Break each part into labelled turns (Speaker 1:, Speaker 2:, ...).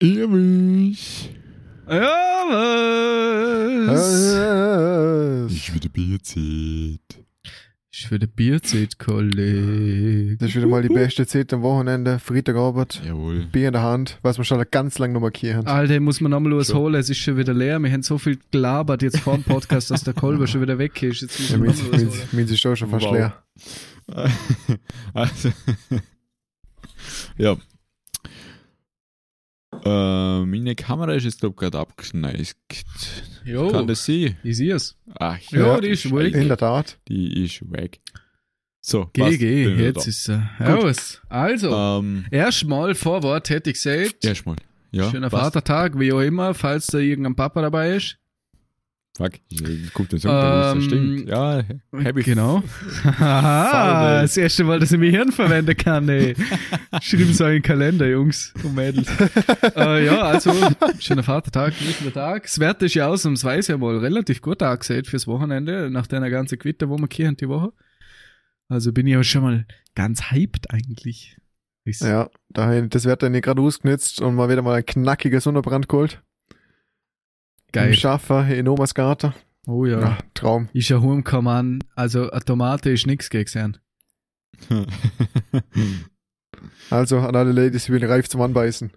Speaker 1: Ewig.
Speaker 2: Ja?
Speaker 1: Ich wieder Bierzeit.
Speaker 2: Ich für den Bierzeit, Kollege.
Speaker 3: Das ist wieder mal die beste Zeit am Wochenende. Freitagabend.
Speaker 1: Jawohl.
Speaker 3: Bier in der Hand, was wir schon ganz lange noch markieren.
Speaker 2: Alter, muss man nochmal was
Speaker 1: So.
Speaker 2: holen. Es ist schon wieder leer. Wir haben so viel gelabert jetzt vor dem Podcast, dass der Kolber schon wieder weg ist. Jetzt
Speaker 3: Ja,
Speaker 2: wir
Speaker 3: meins,
Speaker 2: nochmal was holen.
Speaker 3: meins, meins ist auch schon fast
Speaker 1: Wow.
Speaker 3: leer.
Speaker 1: also, ja. Äh, meine Kamera ist jetzt, glaube ich, gerade abgeschneist.
Speaker 2: Jo,
Speaker 1: Kann das sein?
Speaker 2: ich sehe es.
Speaker 1: Ach,
Speaker 2: Ja, die ist weg.
Speaker 3: In der Tat.
Speaker 1: Die ist weg. So,
Speaker 2: GG, jetzt ist er aus. Also,
Speaker 1: Ähm,
Speaker 2: erstmal Vorwort hätte ich gesagt.
Speaker 1: erstmal. Ja,
Speaker 2: Schöner
Speaker 1: passt.
Speaker 2: Vatertag, wie auch immer, falls da irgendein Papa dabei ist.
Speaker 1: Fuck, ich guck den Song, ähm, das stimmt. Ja, happy
Speaker 2: Genau. Haha, das erste Mal, dass ich mein Hirn verwenden kann, ey. Schreiben so einen Kalender, Jungs und Mädels. äh, ja, also, schöner Vatertag, guter Tag. Das Wetter ist ja ausnahmsweise mal relativ gut angesehen fürs Wochenende, nach deiner ganzen Quitte, wo wir kehren die Woche. Also bin ich auch schon mal ganz hyped eigentlich. Ist-
Speaker 3: Ja, dahin, das wird dann gerade ausgenutzt und mal wieder mal ein knackiger Sonnenbrand geholt. Im
Speaker 2: Geil.
Speaker 3: Schaffer in Omas Garten.
Speaker 2: Oh ja.
Speaker 3: Ja, Traum.
Speaker 2: Ist ja heimgekommen, also eine Tomate ist nix gegen
Speaker 3: Also an alle Ladies, ich bin reif zum Anbeißen.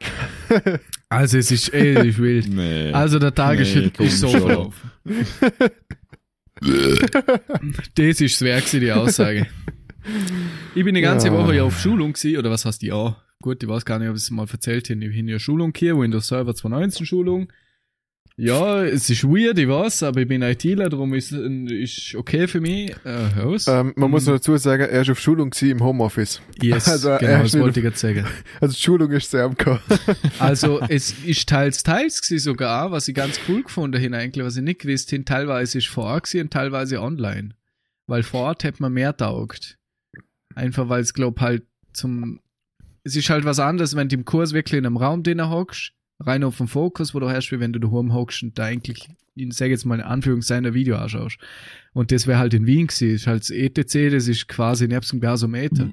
Speaker 2: Also es ist ehrlich wild.
Speaker 1: nee.
Speaker 2: Also der Tag ist,
Speaker 1: Nee, komm
Speaker 2: ist so verlaufen. Das ist das Werk, die Aussage. Ich bin die ganze
Speaker 3: Ja.
Speaker 2: Woche ja auf Schulung gewesen, oder was heißt ja? Gut, ich weiß gar nicht, ob ich es mal erzählt habe. Ich bin ja Schulung hier, Windows Server 2019 Schulung. Ja, es ist weird, ich weiß, aber ich bin ITler, darum ist ist okay für mich. Äh.
Speaker 3: Ähm, man muss noch dazu sagen, er ist auf Schulung gewesen im Homeoffice.
Speaker 2: yes,
Speaker 3: also,
Speaker 2: genau, das wollte ich jetzt sagen.
Speaker 3: Also die Schulung ist sehr am.
Speaker 2: Also es ist teils, teils gewesen sogar, was ich ganz cool gefunden habe eigentlich, was ich nicht gewusst habe, teilweise ist vor Ort gewesen und teilweise online. Weil vor Ort hätte man mehr taugt. Einfach weil es, glaub halt zum, es ist halt was anderes, wenn du im Kurs wirklich in einem Raum drinnen hockst, rein auf den Fokus, wo du hast, wie wenn du daheim hockst und da eigentlich, ich sage jetzt mal in Anführungszeichen, ein Video anschaust. Und das wäre halt in Wien gewesen, das ist halt das ETC, das ist quasi nebst dem Gasometer.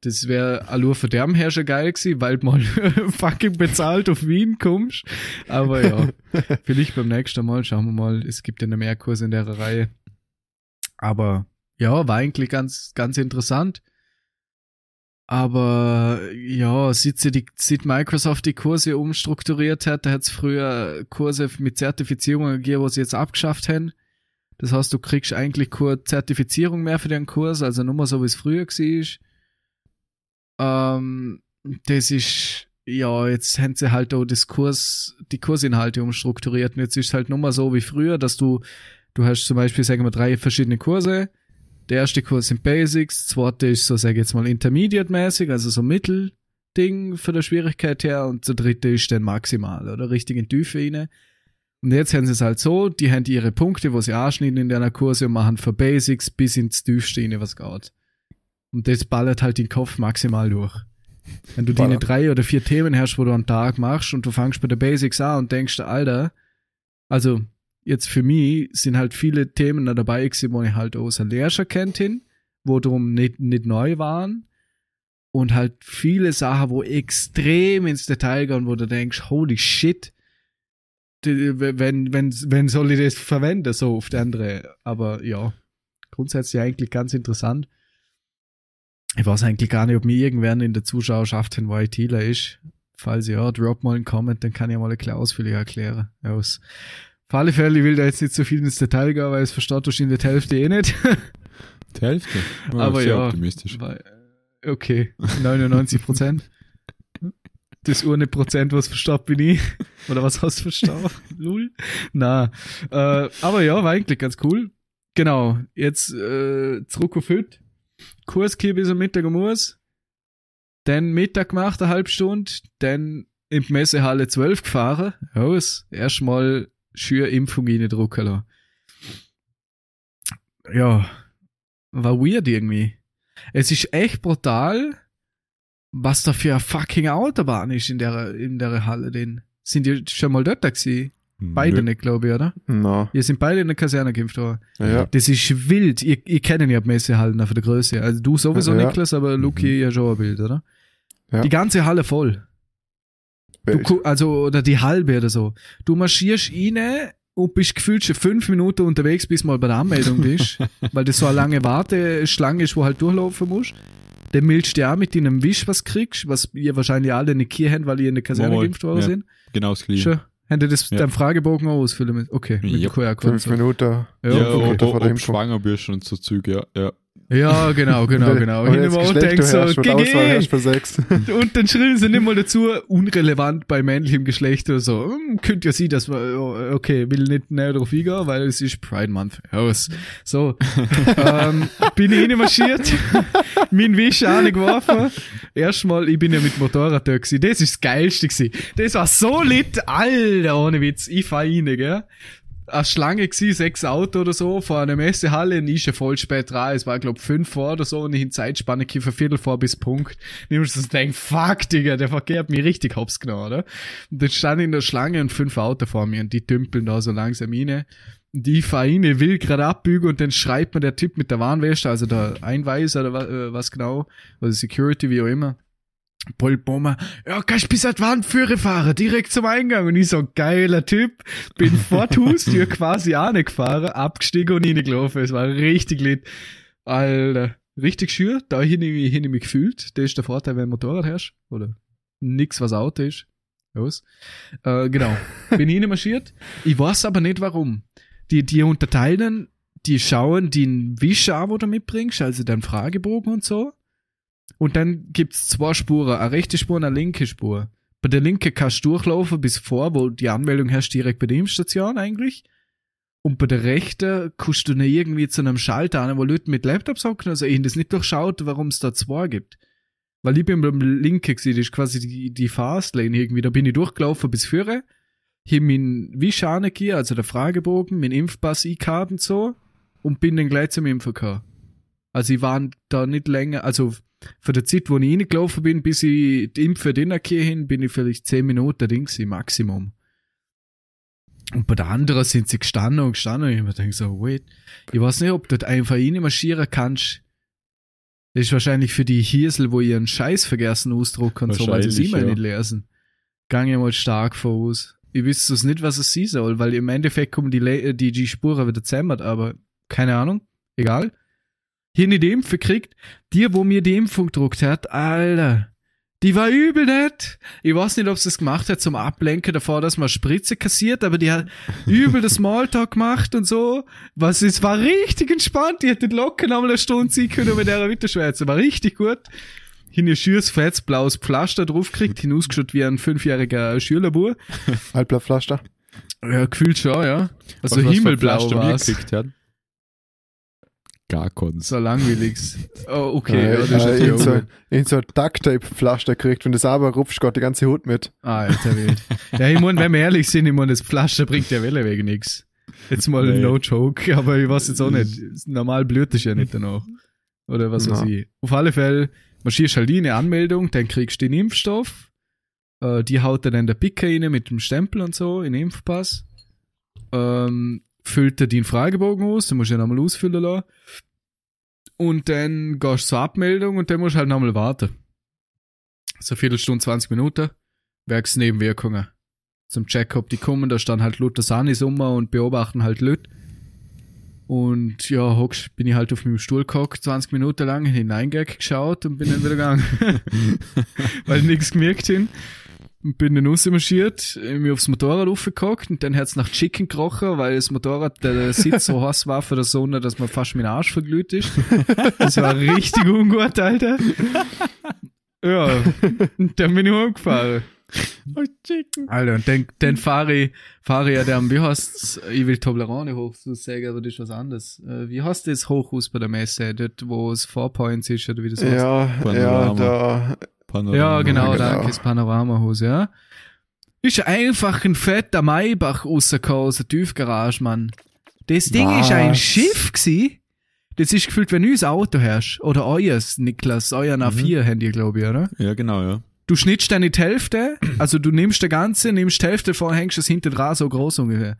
Speaker 2: Das wäre allur für dem her schon geil gewesen, weil du mal fucking bezahlt auf Wien kommst. Aber ja, vielleicht beim nächsten Mal schauen wir mal. Es gibt ja noch mehr Kurse in der Reihe. Aber ja, war eigentlich ganz, ganz interessant. Aber ja, seit, sie die, seit Microsoft die Kurse umstrukturiert hat, da hat es früher Kurse mit Zertifizierungen gegeben, wo sie jetzt abgeschafft haben. Das heißt, du kriegst eigentlich keine Zertifizierung mehr für den Kurs, also nur mal so, wie es früher war. Ähm, das ist, ja, jetzt haben sie halt auch das Kurs, die Kursinhalte umstrukturiert. Und jetzt ist halt nur mal so wie früher, dass du, du hast zum Beispiel, sagen wir, drei verschiedene Kurse. Der erste Kurs sind Basics, zweite ist so, sag ich jetzt mal, Intermediate-mäßig, also so Mittelding für der Schwierigkeit her und der dritte ist dann maximal oder richtig in die Tiefe rein. Und jetzt haben sie es halt so, die haben ihre Punkte, wo sie anschneiden in deiner Kurse und machen für Basics bis ins Tiefste rein, was geht. Und das ballert halt den Kopf maximal durch. Wenn du deine drei oder vier Themen hast, wo du am Tag machst und du fängst bei der Basics an und denkst, Alter, also jetzt für mich sind halt viele Themen da dabei gewesen, wo ich halt aus der Lehre kennt hin, wo drum nicht, nicht neu waren. Und halt viele Sachen, wo extrem ins Detail gehen, wo du denkst, holy shit, wenn, wenn, wenn soll ich das verwenden, so auf die andere. Aber ja, grundsätzlich eigentlich ganz interessant. Ich weiß eigentlich gar nicht, ob mir irgendwer in der Zuschauerschaft ein ITler ist. Falls ja, drop mal einen Comment, dann kann ich mal ein bisschen ausführlicher erklären. Aus. Auf alle Fälle, ich will da jetzt nicht so viel ins Detail gehen, weil es versteht wahrscheinlich die Hälfte eh nicht.
Speaker 1: Die Hälfte. Oh,
Speaker 2: Aber
Speaker 1: sehr
Speaker 2: ja.
Speaker 1: optimistisch.
Speaker 2: Weil, okay, 99 Prozent. Das eine Prozent, was verstanden bin ich. Oder was hast du verstanden? Null? Na, äh, aber ja, war eigentlich ganz cool. Genau, jetzt äh, zurück auf heute. Kurs bis am Mittag um Urs. Dann Mittag gemacht, eine halbe Stunde. Dann in die Messehalle 12 gefahren. Aus. Erstmal schür Impfung reindrücken lassen. Ja, war weird irgendwie. Es ist echt brutal, was da für eine fucking Autobahn ist in der, in der Halle. Den. Sind die schon mal dort gewesen? Beide
Speaker 1: Nö.
Speaker 2: nicht, glaube ich, oder?
Speaker 3: Na,
Speaker 2: Ihr sind beide in der Kaserne geimpft worden.
Speaker 3: ja.
Speaker 2: Das ist wild. Ihr, ihr kennt ja die Messehallen von der Größe. Also du sowieso,
Speaker 3: Ja.
Speaker 2: Niklas, aber Luki ja schon ein Bild, oder?
Speaker 3: Ja.
Speaker 2: Die ganze Halle voll. Du, also, oder die halbe oder so. Du marschierst rein und bist gefühlt schon fünf Minuten unterwegs, bis mal bei der Anmeldung bist, weil das so eine lange Warteschlange ist, wo halt durchlaufen musst. Dann meldest du dich auch mit deinem Wisch was kriegst, was ihr wahrscheinlich alle nicht hier habt, weil ihr in der Kaserne
Speaker 1: Mal,
Speaker 2: geimpft worden
Speaker 1: ja.
Speaker 2: sind.
Speaker 1: Genau das gleiche.
Speaker 2: Schon. Habt ihr das
Speaker 1: Ja.
Speaker 2: deinen Fragebogen auch ausfüllen müssen? Okay, mit
Speaker 1: Ja.
Speaker 2: dem QR-Code.
Speaker 3: Fünf. Minuten.
Speaker 2: Ja,
Speaker 1: Ja,
Speaker 2: okay.
Speaker 3: okay,
Speaker 1: ob,
Speaker 3: vor
Speaker 1: ob, schwanger bist und so Züge, ja. ja.
Speaker 2: Ja, genau, genau, genau.
Speaker 3: Und
Speaker 2: Hin
Speaker 3: jetzt
Speaker 2: im Auto
Speaker 3: Geschlecht
Speaker 2: denkst
Speaker 3: du
Speaker 2: so, GG! Und dann schrillen sie nicht mal dazu, unrelevant bei männlichem Geschlecht oder so. Hm, könnte ja sein, dass man, oh, okay, will nicht näher drauf eingehen, weil es ist Pride Month. Aus. So. ähm, bin ich reinmarschiert, mein Wisch angeworfen. Erstmal, ich bin ja mit Motorrad da gewesen. Das ist das Geilste gewesen. Das war so lit, Alter, ohne Witz. Ich fahr rein, gell. Eine Schlange gsi, sechs Auto oder so, vor einer Messehalle, und ich voll spät dran, es war glaub fünf vor oder so, und ich in Zeitspanne kiff ein Viertel vor bis Punkt. Nimmst du das denk, fuck, Digga, der Verkehr hat mich richtig hops genommen, oder? Und dann stand in der Schlange und fünf Auto vor mir, und die dümpeln da so langsam rein. Und ich fahr rein, will gerade abbiegen, und dann schreibt mir der Typ mit der Warnweste, also der Einweiser oder was, äh, was genau, oder Security, wie auch immer. Paul Bommer, ja, kannst bis an Wandführer fahren, direkt zum Eingang. Und ich so, geiler Typ, bin vor die Haustür quasi gefahren, abgestiegen und reingelaufen. Es war richtig lit. Alter, richtig schür, da hin ich, hin ich mich gefühlt. Das ist der Vorteil, wenn du Motorrad hast. Oder nix, was Auto ist. Los. Äh, genau. Bin marschiert. Ich weiß aber nicht warum. Die, die unterteilen, die schauen den Wisch an, wo du mitbringst, also deinen Fragebogen und so. Und dann gibt's zwei Spuren, eine rechte Spur und eine linke Spur. Bei der linken kannst du durchlaufen bis vor, wo die Anmeldung hast, direkt bei der Impfstation eigentlich. Und bei der rechten kannst du nicht irgendwie zu einem Schalter an, wo Leute mit Laptops hocken, also ich das nicht durchschaut, warum es da zwei gibt. Weil ich bin beim linken gewesen, das ist quasi die, die Fastlane irgendwie, da bin ich durchgelaufen bis Führer, hier mein Wischane hier, also der Fragebogen, mein Impfpass eingehabt und so, und bin dann gleich zum Impfen gekommen. Also ich war da nicht länger, also von der Zeit, wo ich reingelaufen bin, bis ich die Impfe drinnen hin, bin ich vielleicht zehn Minuten drin gewesen, Maximum. Und bei der anderen sind sie gestanden und gestanden und ich hab mir gedacht so, wait, ich weiß nicht, ob du einfach reinmarschieren kannst. Das ist wahrscheinlich für die Hirsel, wo ihren Scheiß vergessen ausdrucken und so, weil sie es immer
Speaker 1: ja.
Speaker 2: nicht lesen. Gang ich mal stark voraus. Ich wüsste es nicht, was es sein soll, weil im Endeffekt kommen die, Le die, die Spuren wieder zusammen, aber keine Ahnung, egal. Hier nicht die Impfe kriegt, die, wo mir die Impfung gedruckt hat, Alter, die war übel nett. Ich weiß nicht, ob sie es gemacht hat zum Ablenken davor, dass man Spritze kassiert, aber die hat übel das Smalltalk gemacht und so. Was, es war richtig entspannt. Die hätte locker noch mal eine Stunde sein können mit der Winterschwärze. War richtig gut. Hin ihr schüres, fettes, blaues Pflaster draufgekriegt, hinausgeschaut wie ein fünfjähriger Schülerbur.
Speaker 3: Halbblattpflaster.
Speaker 2: Ja, gefühlt schon, ja. Also
Speaker 1: Was- was
Speaker 2: himmelblau
Speaker 1: Pflaster
Speaker 2: war's.
Speaker 1: gekriegt hat? Gar keins.
Speaker 2: So langweilig. Oh, okay, ja, ist
Speaker 3: äh, in so, in so Ducktape-Pflaster kriegt, wenn du das aber rupfst, geht die ganze Hut mit.
Speaker 2: Alter Wild. Ja, ich mein, wenn wir ehrlich sind, ich mein, das Pflaster bringt ja Welle wegen nix. Jetzt mal
Speaker 1: Nee.
Speaker 2: no joke, aber ich weiß jetzt auch nicht. Normal blüht es ja nicht danach. Oder was weiß ich. Auf alle Fälle marschierst halt in eine Anmeldung, dann kriegst du den Impfstoff. Äh, die haut dir dann der Picker rein mit dem Stempel und so, in den Impfpass. Ähm, füllt er den Fragebogen aus, den musst du ja nochmal ausfüllen lassen. Und dann gehst du zur Abmeldung und dann musst du halt nochmal warten. So eine Viertelstunde, 20 Minuten. Werksnebenwirkungen. Zum Check, ob die kommen, da stand halt Luther Sanis um und beobachten halt Leute. Und ja, hockst, bin ich halt auf meinem Stuhl gehockt, 20 Minuten lang, hineingag geschaut und bin dann wieder gegangen. Weil nichts gemerkt hin. Bin dann rausmarschiert, mir aufs Motorrad aufgehockt und dann hat's nach Chicken gerochen, weil das Motorrad, der, der Sitz so heiß war für der Sonne, dass man fast mein Arsch verglüht ist. Das war richtig ungut, Alter. Ja, und dann bin ich umgefahren. Alter, und dann, dann fahre ich, fahre ich ja dann, wie heißt's, ich will Toblerone hoch zu sagen, aber das ist was anderes. Äh, Wie heißt das Hochhaus bei der Messe, dort, wo es Four Points ist, oder wie das heißt?
Speaker 3: Ja, ja, da.
Speaker 1: Panorama.
Speaker 2: Ja, genau,
Speaker 3: genau.
Speaker 2: danke, das Panoramahaus, ja. Ist einfach ein fetter Maybach rausgekommen aus der Tiefgarage, Mann. Das Ding ist ein
Speaker 3: Was?
Speaker 2: Schiff gsi. Das ist gefühlt, wenn du ein Auto hast. Oder euers, Niklas, euer A4 habt ihr, glaube ich, oder?
Speaker 1: Ja, genau, ja.
Speaker 2: Du schnittst dann in die Hälfte, also du nimmst der ganze, nimmst die Hälfte davon, hängst es hinten dran, so groß ungefähr.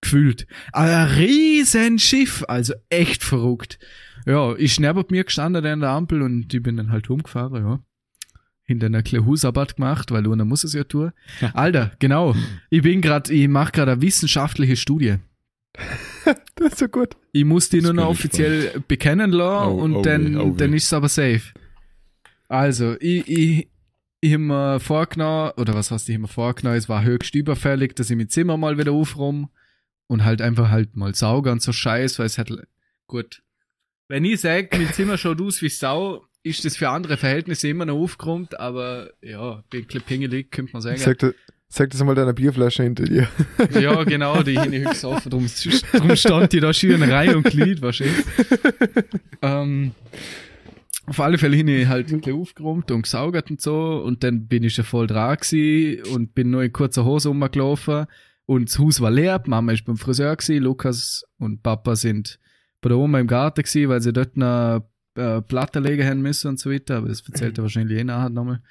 Speaker 2: Gefühlt. Aber ein riesen Schiff, also echt verrückt. Ja, ich neben mir gestanden an der Ampel und ich bin dann halt rumgefahren, ja. Hinter einer kleinen Hausarbeit gemacht, weil Luna muss es ja tun. Alter, genau. Ich bin gerade, ich mache gerade eine wissenschaftliche Studie.
Speaker 3: Das ist so gut.
Speaker 2: Ich muss die nur noch offiziell bekennen lassen
Speaker 1: Oh,
Speaker 2: und
Speaker 1: oh
Speaker 2: dann,
Speaker 1: oh
Speaker 2: dann ist es aber safe. Also, ich, ich, ich hab mir vorgenommen, oder was heißt, ich hab mir vorgenommen, es war höchst überfällig, dass ich mein Zimmer mal wieder aufräume und halt einfach halt mal sauge und so Scheiß, weil es halt, gut. Wenn ich sag, mein Zimmer schaut aus wie Sau, ist das für andere Verhältnisse immer noch aufgeräumt, aber ja, ein bisschen pingelig, könnte man sagen.
Speaker 3: Sag, das- sag das mal deiner Bierflasche hinter dir.
Speaker 2: Ja, genau, die hin höchst offen. Drum, drum stand die da schön in Reihe und Glied, wahrscheinlich. ähm, auf alle Fälle hin ich halt ein bisschen aufgeräumt und gesaugert und so. Und dann bin ich schon voll dran und bin nur in kurzer Hose rumgelaufen. Und das Haus war leer. Die Mama ist beim Friseur gewesen. Lukas und Papa sind bei der Oma im Garten gewesen, weil sie dort eine äh, Platte legen haben müssen und so weiter. Aber das erzählt er wahrscheinlich eh nachher nochmal.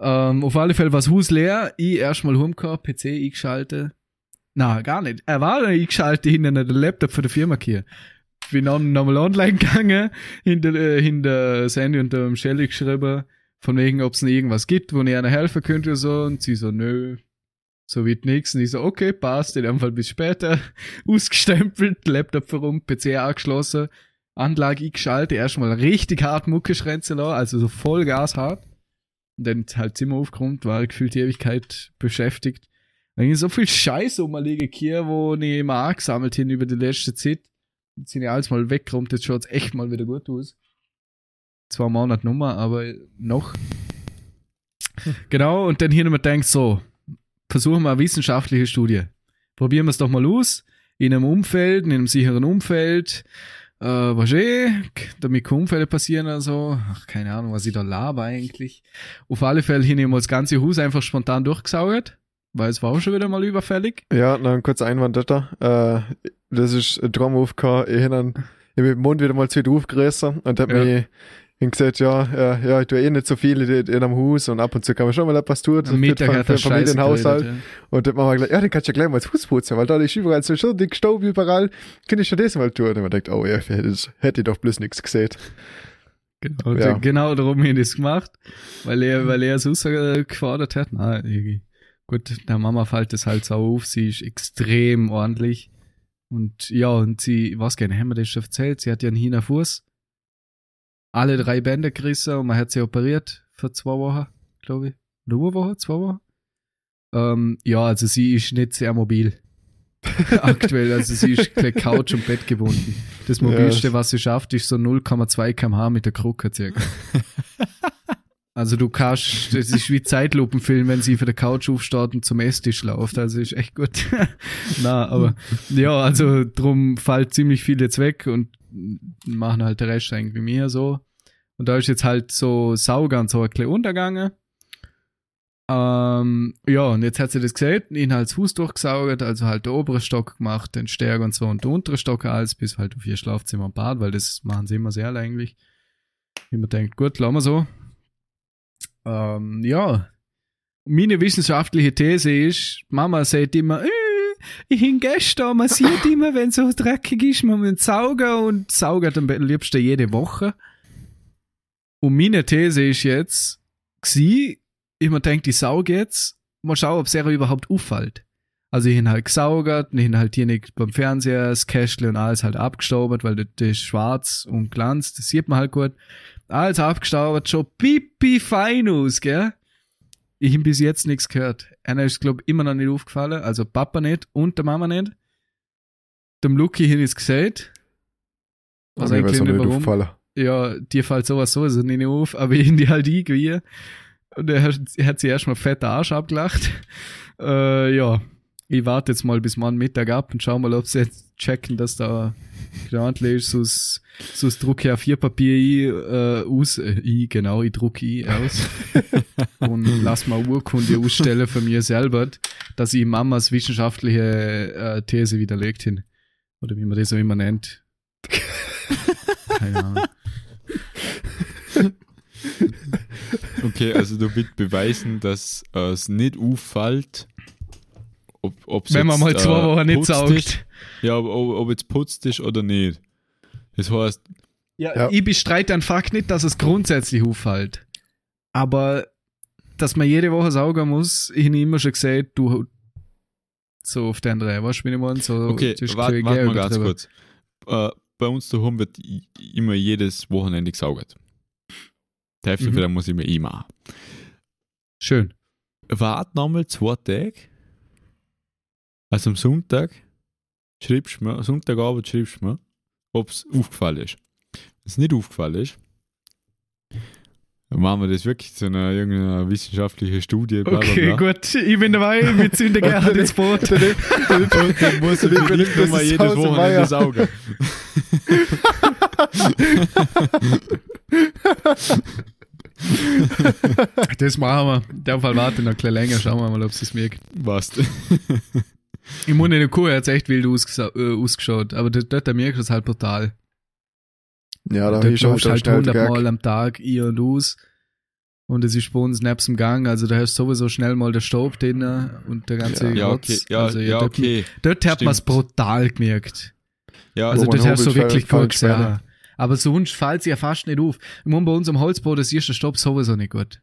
Speaker 2: Ähm, auf alle Fälle war das Haus leer. Ich erstmal rumgekommen, PC eingeschaltet. Na, gar nicht. Er war noch eingeschaltet hinter den Laptop von der Firma hier. Bin dann nochmal online gegangen, hinter, äh, hinter Sandy und dem Shelly geschrieben, von wegen, ob es noch irgendwas gibt, wo ich einer helfen könnte oder so. Und sie so, nö, so wird nix. Und ich so, okay, passt, in dem Fall bis später. Ausgestempelt, Laptop herum, PC angeschlossen, Anlage eingeschaltet, erstmal richtig hart Mucke schrenzen lassen, also so voll Gas hart. Und dann halt Zimmer aufgeräumt, war gefühlt die Ewigkeit beschäftigt. Dann ging so viel Scheiß rumliegen hier, wo ich immer angesammelt hin über die letzte Zeit. Jetzt sind ja alles mal weggeräumt, jetzt schaut's echt mal wieder gut aus. Zwei Monate Nummer, aber noch. Genau, und dann hier nochmal denkt so, versuchen wir eine wissenschaftliche Studie. Probieren wir es doch mal aus, in einem Umfeld, in einem sicheren Umfeld, äh, was eh, damit keine Unfälle passieren oder so. Ach, keine Ahnung, was ich da laber eigentlich. Auf alle Fälle hin immer das ganze Haus einfach spontan durchgesaugt, weil es war auch schon wieder mal überfällig.
Speaker 3: Ja, noch ein kurzer Einwand da. Äh, das ist ein Traum aufgekommen. Ich hab dann, ich hab den Mund wieder mal zu aufgerissen und hab
Speaker 2: Ja.
Speaker 3: mich ihm gesagt, ja, ja, ja, ich tue eh nicht so viel in, in einem Haus und ab und zu kann man schon mal etwas tun.
Speaker 2: Am Mittag hat er
Speaker 3: Familienhaushalt.
Speaker 2: geredet,
Speaker 3: Und dann haben wir gesagt, ja, den kannst du ja gleich mal das Haus putzen, weil da ist überall so schon dick Staub überall. Kann ich schon das mal tun? Und man denkt, oh ja, hätte, hätte ich doch bloß nichts gesehen.
Speaker 2: Genau,
Speaker 3: Ja.
Speaker 2: genau darum habe ich das gemacht, weil er, weil er es gefordert hat. Na, irgendwie. gut, der Mama fällt das halt so auf, sie ist extrem ordentlich. Und ja, und sie, was gerne, haben wir das schon erzählt, sie hat ja einen Hina Fuß. Alle drei Bänder gerissen und man hat sie operiert für zwei Wochen, glaube ich. Nur eine Woche, zwei Wochen. Ähm, ja, also sie ist nicht sehr mobil. Aktuell, also sie ist gleich Couch und Bett gebunden. Das
Speaker 3: Ja,
Speaker 2: mobilste,
Speaker 3: das-
Speaker 2: was sie schafft, ist so 0,2 kmh mit der Krücke circa. Also du kannst, das ist wie Zeitlupenfilm, wenn sie für der Couch aufsteht und zum Esstisch läuft. Also ist echt gut. Na, aber ja, also drum fällt ziemlich viel jetzt weg und machen halt der Rest eigentlich wie mir so. Und da ist jetzt halt so so ein bisschen untergegangen. Ähm, ja, und jetzt hat sie das gesehen, ihn halt das Haus durchgesaugt, also halt der obere Stock gemacht, den Stärker und so und der untere Stock alles, bis halt auf ihr Schlafzimmer und Bad, weil das machen sie immer sehr eigentlich. Wie man denkt, gut, lassen wir so. Ähm, ja. Meine wissenschaftliche These ist, Mama sagt immer, äh, ich bin gestern, man sieht immer, wenn so dreckig ist, man muss saugen und saugen am liebsten jede Woche. Und meine These ist jetzt, gsi, ich mir denke, ich sauge jetzt, mal schauen, ob es überhaupt auffällt. Also ich habe halt gesaugert, ich habe halt hier nicht beim Fernseher das Kästle und alles halt abgestaubt, weil das, das ist schwarz und glanzt, das sieht man halt gut. Alles abgestaubt, schon pipi fein aus, gell? Ich habe bis jetzt nichts gehört. Einer ist, glaub immer noch nicht aufgefallen, also Papa nicht und der Mama nicht. Dem Lucky hin ist gesagt. Was eigentlich nicht warum.
Speaker 3: aufgefallen.
Speaker 2: Ja, dir fällt sowas sowieso nicht auf, aber ich die halt irgendwie. Und er hat, er hat sich erstmal fett den Arsch abgelacht. Äh, ja, ich warte jetzt mal bis morgen Mittag ab und schau mal, ob sie jetzt checken, dass da ist, sonst, sonst drucke ich auf vier Papier ein, äh, aus, äh, ich, genau, ich drucke ich aus und lass mal eine Urkunde ausstellen für mir selber, dass ich Mamas wissenschaftliche äh, These widerlegt hin. Oder wie man das so immer nennt. Keine Ahnung.
Speaker 1: Okay, also du willst beweisen, dass äh, es nicht auffällt, ob, ob's
Speaker 2: Wenn man
Speaker 1: jetzt,
Speaker 2: mal zwei
Speaker 1: äh,
Speaker 2: Wochen nicht saugt.
Speaker 1: Ja, ob, ob, ob jetzt putzt ist oder nicht. Das heißt,
Speaker 2: Ja,
Speaker 3: Ja.
Speaker 2: ich bestreite den Fakt nicht, dass es grundsätzlich auffällt. Aber dass man jede Woche saugen muss, ich habe immer schon gesagt, du so auf den drei, weißt du, wie ich meine? So,
Speaker 1: Okay,
Speaker 2: das ist
Speaker 1: warte wart mal ganz kurz. Äh, bei uns daheim wird immer jedes Wochenende gesaugt. Die Hälfte
Speaker 2: Mhm.
Speaker 1: muss ich mir eh machen.
Speaker 2: Schön.
Speaker 1: Wart nochmal zwei Tage. Also am Sonntag schreibst du mir, Sonntagabend schreibst du mir, ob es aufgefallen ist. Wenn es nicht aufgefallen ist, dann machen wir das wirklich zu einer irgendeiner wissenschaftlichen Studie. Bla,
Speaker 2: Okay,
Speaker 1: bla.
Speaker 2: gut. Ich bin dabei, wir zünden gerne ins Boot.
Speaker 1: Und dann muss ich
Speaker 3: Dann
Speaker 1: vielleicht
Speaker 3: das
Speaker 1: nochmal
Speaker 3: ist
Speaker 1: jedes Wochenende saugen.
Speaker 2: Das machen wir. In dem Fall warte ich noch ein bisschen länger, schauen wir mal, ob es merkt.
Speaker 1: Was?
Speaker 2: Im Munde in der Kuh hat es echt wild ausgesa- äh, ausgeschaut, aber dort, dort merkst du es halt brutal.
Speaker 3: Ja, da ist
Speaker 2: du halt
Speaker 3: schnell
Speaker 2: 100
Speaker 3: Gag.
Speaker 2: Mal am Tag ihr und aus. Und es ist bei uns nebst dem Gang, also da hast du sowieso schnell mal der Staub drin und der ganze
Speaker 1: Ja,
Speaker 2: Rotz.
Speaker 1: okay. Ja,
Speaker 2: also,
Speaker 1: ja,
Speaker 2: dort,
Speaker 1: okay.
Speaker 2: Dort hat man es brutal gemerkt.
Speaker 1: Ja,
Speaker 2: Also das hast du wirklich gesehen.
Speaker 3: Späne.
Speaker 2: Aber sonst fällt sie ja fast nicht auf. Ich meine, bei uns am Holzboden siehst du den Stopp sowieso nicht gut.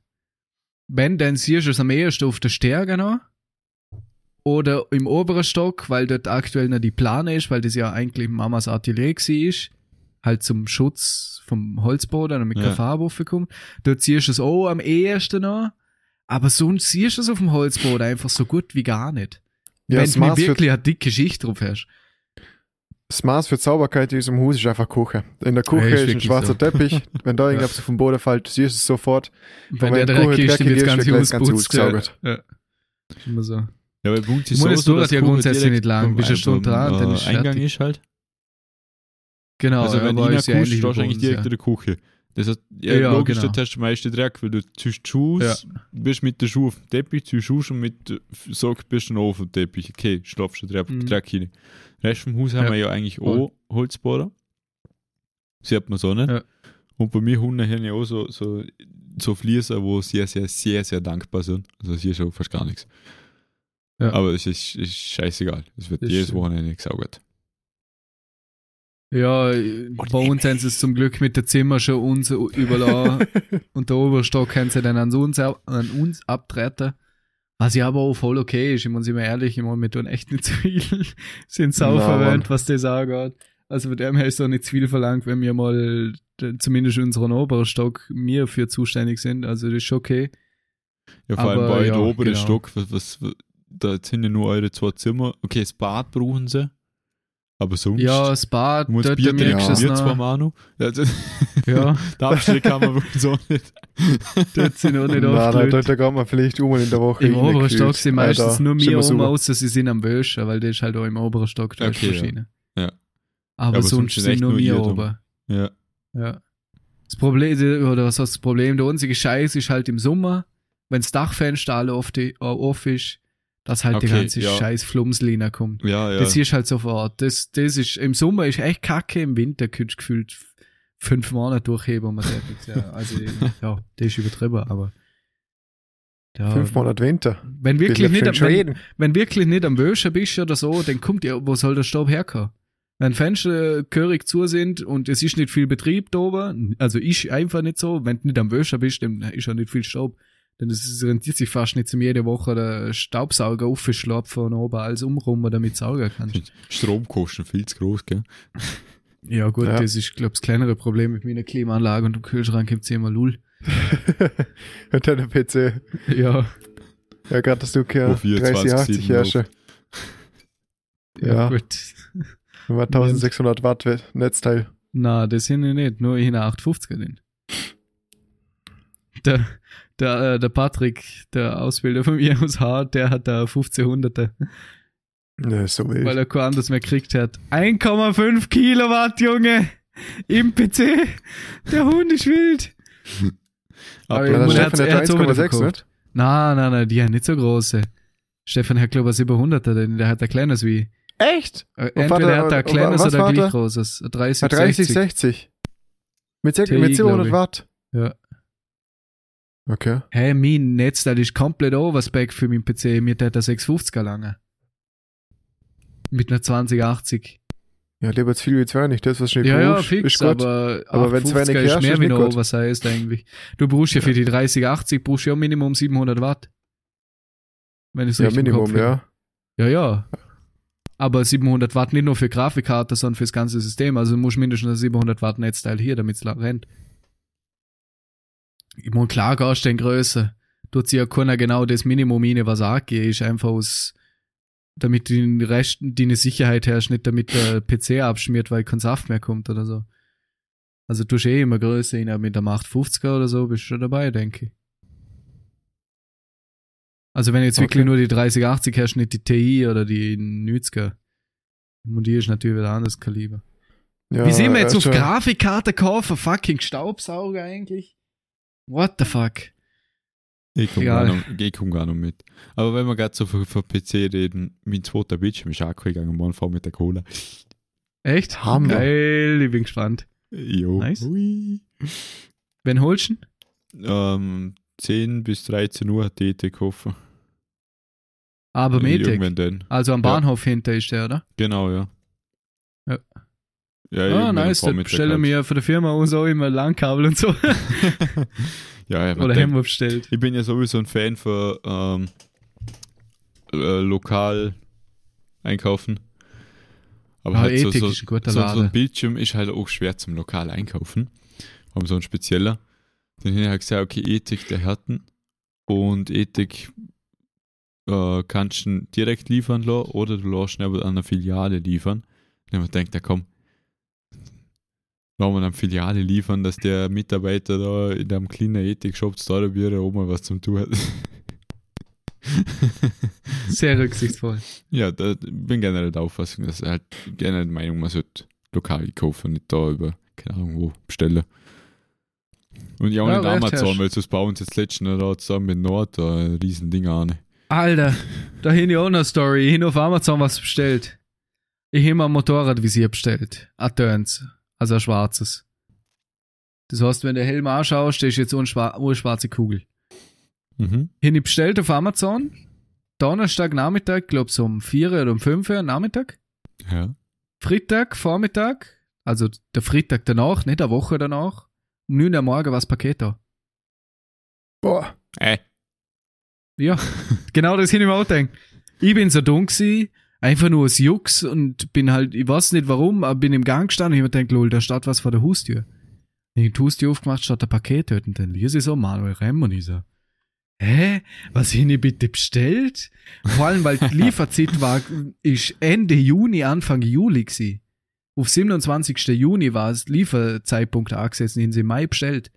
Speaker 2: Wenn, dann siehst du es am ehesten auf der Stärke noch. Oder im oberen Stock, weil dort aktuell noch die Plane ist, weil das ja eigentlich Mamas Atelier war. Halt zum Schutz vom Holzboden, damit keine
Speaker 1: Ja.
Speaker 2: Farbe raufkommt. Dort siehst du es auch am ehesten noch. Aber sonst siehst du es auf dem Holzboden einfach so gut wie gar nicht.
Speaker 3: Ja,
Speaker 2: Wenn du wirklich eine dicke Schicht drauf hast.
Speaker 3: das Maß für Zauberkeit in diesem Haus ist einfach Küche. In der Küche
Speaker 2: Ja, ist
Speaker 3: ist ein schwarzer
Speaker 2: so.
Speaker 3: Teppich. Wenn da irgendwas vom Boden fällt, siehst du es sofort.
Speaker 2: Wenn
Speaker 3: wenn
Speaker 2: der dreckig ist, dann wird das ganze Haus.
Speaker 3: Haus
Speaker 2: Ja. Ja. Immer so.
Speaker 1: Ja, bei uns ist so,
Speaker 2: dauert
Speaker 1: dass
Speaker 2: ja grundsätzlich nicht lang. Bist eine Stunde
Speaker 1: beim,
Speaker 2: dran, dann
Speaker 1: äh,
Speaker 2: ist
Speaker 1: Eingang
Speaker 2: fertig.
Speaker 1: ist halt.
Speaker 2: Genau,
Speaker 1: also wenn du
Speaker 2: aber ist ja ähnlich
Speaker 1: stehst, eigentlich direkt
Speaker 2: ja.
Speaker 1: in der Küche. Das heißt, ja,
Speaker 2: Ja,
Speaker 1: logisch,
Speaker 2: genau.
Speaker 1: da hast du meiste Dreck, weil du ziehst Schuhe,
Speaker 2: Ja.
Speaker 1: bist mit der Schuhe auf dem Teppich, ziehst Schuhe und mit Sock bist du noch auf dem Teppich. Okay, schlafst du Dreck,
Speaker 2: Mhm.
Speaker 1: Dreck rein. Rest vom Haus haben
Speaker 2: Ja.
Speaker 1: wir ja eigentlich auch Holzboden. Sieht man so nicht.
Speaker 2: Ja.
Speaker 1: Und bei mir Hunde haben ja auch so, so, so Flieser, wo sehr, sehr, sehr, sehr dankbar sind. Also hier schon fast gar nichts.
Speaker 2: Ja.
Speaker 1: Aber es ist, ist scheißegal. Es wird
Speaker 2: Das
Speaker 1: jedes. Wochenende gesaugt.
Speaker 2: Ja, bei uns haben sie es zum Glück mit der Zimmer schon uns überlassen. und der Oberstock können sie dann an uns, an uns abtreten. Was ja aber auch voll okay ist. Ich muss immer ehrlich, ich meine, wir tun echt nicht zu viel. Sind sau verwöhnt, was das angeht. Also von dem her ist auch nicht zu viel verlangt, wenn wir mal zumindest unseren oberen Stock mir für zuständig sind. Also das ist schon okay.
Speaker 1: Ja, vor allem
Speaker 2: Aber
Speaker 1: bei
Speaker 2: ja,
Speaker 1: der oberen
Speaker 2: genau.
Speaker 1: Stock, was, was, da sind ja nur eure zwei Zimmer. Okay, das Bad brauchen sie. Aber sonst.
Speaker 2: Ja, das Bad,
Speaker 1: muss
Speaker 2: dort
Speaker 1: Bier
Speaker 2: merkst
Speaker 1: trinken,
Speaker 2: es
Speaker 1: wir zwar
Speaker 2: noch.
Speaker 1: Manu. Ja, das,
Speaker 2: Ja,
Speaker 1: der Abstieg kann man uns auch nicht.
Speaker 2: dort sind auch nicht oft
Speaker 3: da,
Speaker 2: Leute.
Speaker 3: da, da geht man vielleicht einmal in der Woche
Speaker 2: Im oberen. Stock sind meistens
Speaker 3: Alter,
Speaker 2: nur
Speaker 3: wir
Speaker 2: um, außer sie sind am Wäschen, weil der ist halt auch im oberen Stock, da ist
Speaker 1: Okay, ja.
Speaker 2: Maschine.
Speaker 1: Ja.
Speaker 2: Aber,
Speaker 1: aber
Speaker 2: sonst
Speaker 1: sonst sind
Speaker 2: nur wir oben.
Speaker 1: Ja.
Speaker 2: Ja. Das Problem, oder was heißt das Problem? Der einzige Scheiß ist halt im Sommer, wenn das Dachfenster alle äh, off ist, dass halt die
Speaker 1: Okay,
Speaker 2: ganze
Speaker 1: ja.
Speaker 2: scheiß Flumsline kommt.
Speaker 1: Ja, ja.
Speaker 2: Das siehst du halt sofort. Das, das ist, im Sommer ist echt kacke, im Winter könntest du gefühlt fünf Monate durchheben und man sagt nichts. Ja, also, ja, das ist übertrieben, aber. Ja,
Speaker 3: Fünf Monate Winter.
Speaker 2: wenn wirklich, nicht, am- wenn, wenn wirklich nicht am Wäschen bist oder so, dann kommt ja, wo soll der Staub herkommen? Wenn Fenster gehörig zu sind und es ist nicht viel Betrieb da oben, also ist einfach nicht so, wenn du nicht am Wäschen bist, dann ist ja nicht viel Staub. Denn es rentiert sich fast nicht, zum jede Woche den Staubsauger aufzuschlapfen und oben alles umrum, damit du saugen kannst.
Speaker 1: Stromkosten viel zu groß, gell?
Speaker 2: Ja gut,
Speaker 3: Ja.
Speaker 2: das ist, glaube ich, das kleinere Problem mit meiner Klimaanlage und dem Kühlschrank gibt's immer Lull.
Speaker 3: Und dann der PC.
Speaker 2: Ja,
Speaker 3: Ja, gerade dass du
Speaker 1: Wo
Speaker 3: keine
Speaker 1: 24
Speaker 3: 30, 80 Herrsche.
Speaker 2: ja,
Speaker 3: Ja.
Speaker 2: gut.
Speaker 3: Nur 1600 Watt Netzteil.
Speaker 2: Na, das sind ich nicht, nur ich eine 850er drin. Der, der, äh, der Patrick, der Ausbilder aus Hart, der hat da 1500er,
Speaker 3: Ne, ist so wild.
Speaker 2: weil er kein anderes mehr gekriegt hat. 1,5 Kilowatt, Junge! Im PC! Der Hund ist wild!
Speaker 1: Aber
Speaker 3: ja, der
Speaker 2: er
Speaker 3: Stefan hat
Speaker 2: er wieder
Speaker 3: 1,6,
Speaker 2: verkauft.
Speaker 3: nicht?
Speaker 2: Nein, nein, nein, die haben nicht so große. Stefan hat, glaube ich, ein 700er, denn der hat ein kleines wie.
Speaker 3: Echt?
Speaker 2: Äh, Entweder
Speaker 3: warte,
Speaker 2: hat er ein kleines oder ein gleich großes. Ein 30,
Speaker 3: Ah, 30,
Speaker 2: 60.
Speaker 3: 60. Mit, sech-
Speaker 2: TI,
Speaker 3: mit 700
Speaker 2: glaub ich.
Speaker 3: Watt.
Speaker 2: Ja.
Speaker 3: Okay.
Speaker 2: Hey, mein Netzteil ist komplett overspec für meinen PC. Mir hat der 650er lange. Mit einer 2080.
Speaker 3: Ja, lieber zu viel wie zu wenig. Das, was schnell
Speaker 2: Ja, ja,
Speaker 3: brauchst,
Speaker 2: fix,
Speaker 3: ist gut.
Speaker 2: aber,
Speaker 3: Aber wenn's
Speaker 2: 850er
Speaker 3: wenig
Speaker 2: ist
Speaker 3: herrscht,
Speaker 2: mehr
Speaker 3: ist
Speaker 2: wie
Speaker 3: nicht gut.
Speaker 2: Oversized eigentlich. Du brauchst ja für die 3080 brauchst du ja Minimum 700 Watt. Wenn ich es
Speaker 3: Ja, Minimum, ja.
Speaker 2: Ja, ja. Aber 700 Watt nicht nur für Grafikkarte, sondern fürs ganze System. Also du musst mindestens ein 700 Watt Netzteil hier, damit es rennt. Ich meine, klar, gehst du in Größe. Tut sich ja keiner genau das Minimum rein, was angehen ist. Einfach aus, damit den Rest, die eine Sicherheit herrscht, nicht damit der PC abschmiert, weil kein Saft mehr kommt oder so. Also du eh immer Größe rein, mit einem 850er oder so bist du schon dabei, denke ich. Also wenn jetzt wirklich
Speaker 3: Okay.
Speaker 2: nur die 3080 herrscht, nicht die TI oder die 90er. Und die ist natürlich wieder ein anderes Kaliber.
Speaker 3: ja
Speaker 2: Wie sind wir jetzt auf Grafikkarte kaufen? Fucking Staubsauger eigentlich? What the fuck?
Speaker 1: Ich komme gar, komm gar noch mit. Aber wenn wir gerade so für, für PC reden, mein zweiter Bildschirm ist auch gegangen, morgen der Cola.
Speaker 2: Echt?
Speaker 3: Hammer.
Speaker 2: Geil, ich bin gespannt.
Speaker 1: Jo.
Speaker 2: Nice.
Speaker 1: Ui.
Speaker 2: Wen holst du?
Speaker 1: Ähm, 10 bis 13 Uhr hat die ET gekauft.
Speaker 2: Aber.
Speaker 1: Irgendwann dann.
Speaker 2: Also am
Speaker 1: Ja.
Speaker 2: Bahnhof hinter ist der, oder?
Speaker 1: Genau, ja.
Speaker 2: Ja.
Speaker 1: Ja,
Speaker 2: Ah, nice. Dann bestellen
Speaker 1: halt.
Speaker 2: wir von der Firma aus auch immer Langkabel und so.
Speaker 1: ja, ja,
Speaker 2: oder
Speaker 1: denkt-
Speaker 2: haben wir bestellt.
Speaker 1: Ich bin ja sowieso ein Fan für ähm, äh, lokal einkaufen. Aber
Speaker 2: Ah,
Speaker 1: halt so, so, so, so ein. Bildschirm ist halt auch schwer zum lokal einkaufen. Haben so ein spezieller. Dann habe ich halt gesagt, okay, Ethik der Härten und Ethik äh, kannst du direkt liefern lassen oder du lässt ihn aber an einer Filiale liefern. Dann habe ich gedacht, ja komm, an einer Filiale liefern, dass der Mitarbeiter da in einem kleinen Ethik-Shop teuer wird, auch mal was zum tun hat.
Speaker 2: Sehr rücksichtsvoll.
Speaker 1: ja, da bin generell der Auffassung, dass halt gerne die Meinung, man sollte lokal kaufen, nicht da über, keine Ahnung, wo bestellen. Und ja, auch
Speaker 2: Ja,
Speaker 1: nicht Amazon,
Speaker 2: hast.
Speaker 1: weil sonst bauen sie jetzt letztens da zusammen mit Nord da ein riesen Ding an.
Speaker 2: Alter, da hin ich auch noch eine Story. Ich habe auf Amazon was bestellt. Ich habe mir ein Motorradvisier bestellt. Ein Turns. Also ein schwarzes. Das heißt, wenn der Helm anschaust, ist jetzt eine schwa- eine schwarze Kugel.
Speaker 1: Mhm.
Speaker 2: Habe ich bestellt auf Amazon. Donnerstag Nachmittag, glaub so um 4 oder um 5 Uhr Nachmittag.
Speaker 1: Ja.
Speaker 2: Freitag Vormittag, also der Freitag danach, nicht eine Woche danach, um 9 Uhr morgen war das Paket da.
Speaker 3: Boah.
Speaker 1: Äh.
Speaker 2: Ja, genau das hin ich mir auch gedacht. Ich bin so dumm gewesen, einfach nur aus Jux und bin halt, ich weiß nicht warum, aber bin im Gang gestanden und ich mir gedacht, lol, da steht was vor der Haustür. Ich hab die Haustür aufgemacht, steht ein Paket dort und dann lese ich so Manuel Remm und ich so, hä, was ich bitte bestellt? Vor allem, weil die Lieferzeit war, ist Ende Juni, Anfang Juli gewesen. Auf 27. Juni war das Lieferzeitpunkt angesetzt hab sie im Mai bestellt.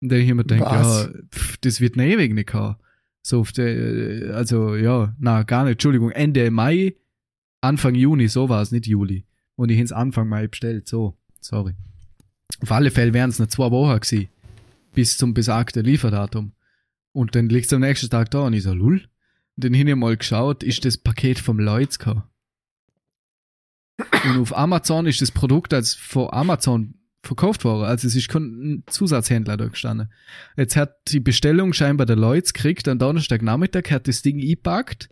Speaker 2: Und dann hab ich mir gedacht,
Speaker 3: Was?
Speaker 2: ja, pff, das wird ne ewig nicht haben. So auf der, also ja, na, gar nicht, Entschuldigung, Ende Mai, Anfang Juni, so war es, nicht Juli. Und ich ins Anfang Mai bestellt, so, sorry. Auf alle Fälle wären es noch zwei Wochen gewesen, bis zum besagten Lieferdatum. Und dann liegt es am nächsten Tag da und ich so, lull. Und dann hin ich mal geschaut, ist das Paket vom Lloyds gekommen. Und auf Amazon ist das Produkt als von Amazon verkauft worden. Also es ist kein Zusatzhändler da gestanden. Jetzt hat die Bestellung scheinbar der Lloyds gekriegt, am Donnerstagnachmittag hat das Ding eingepackt,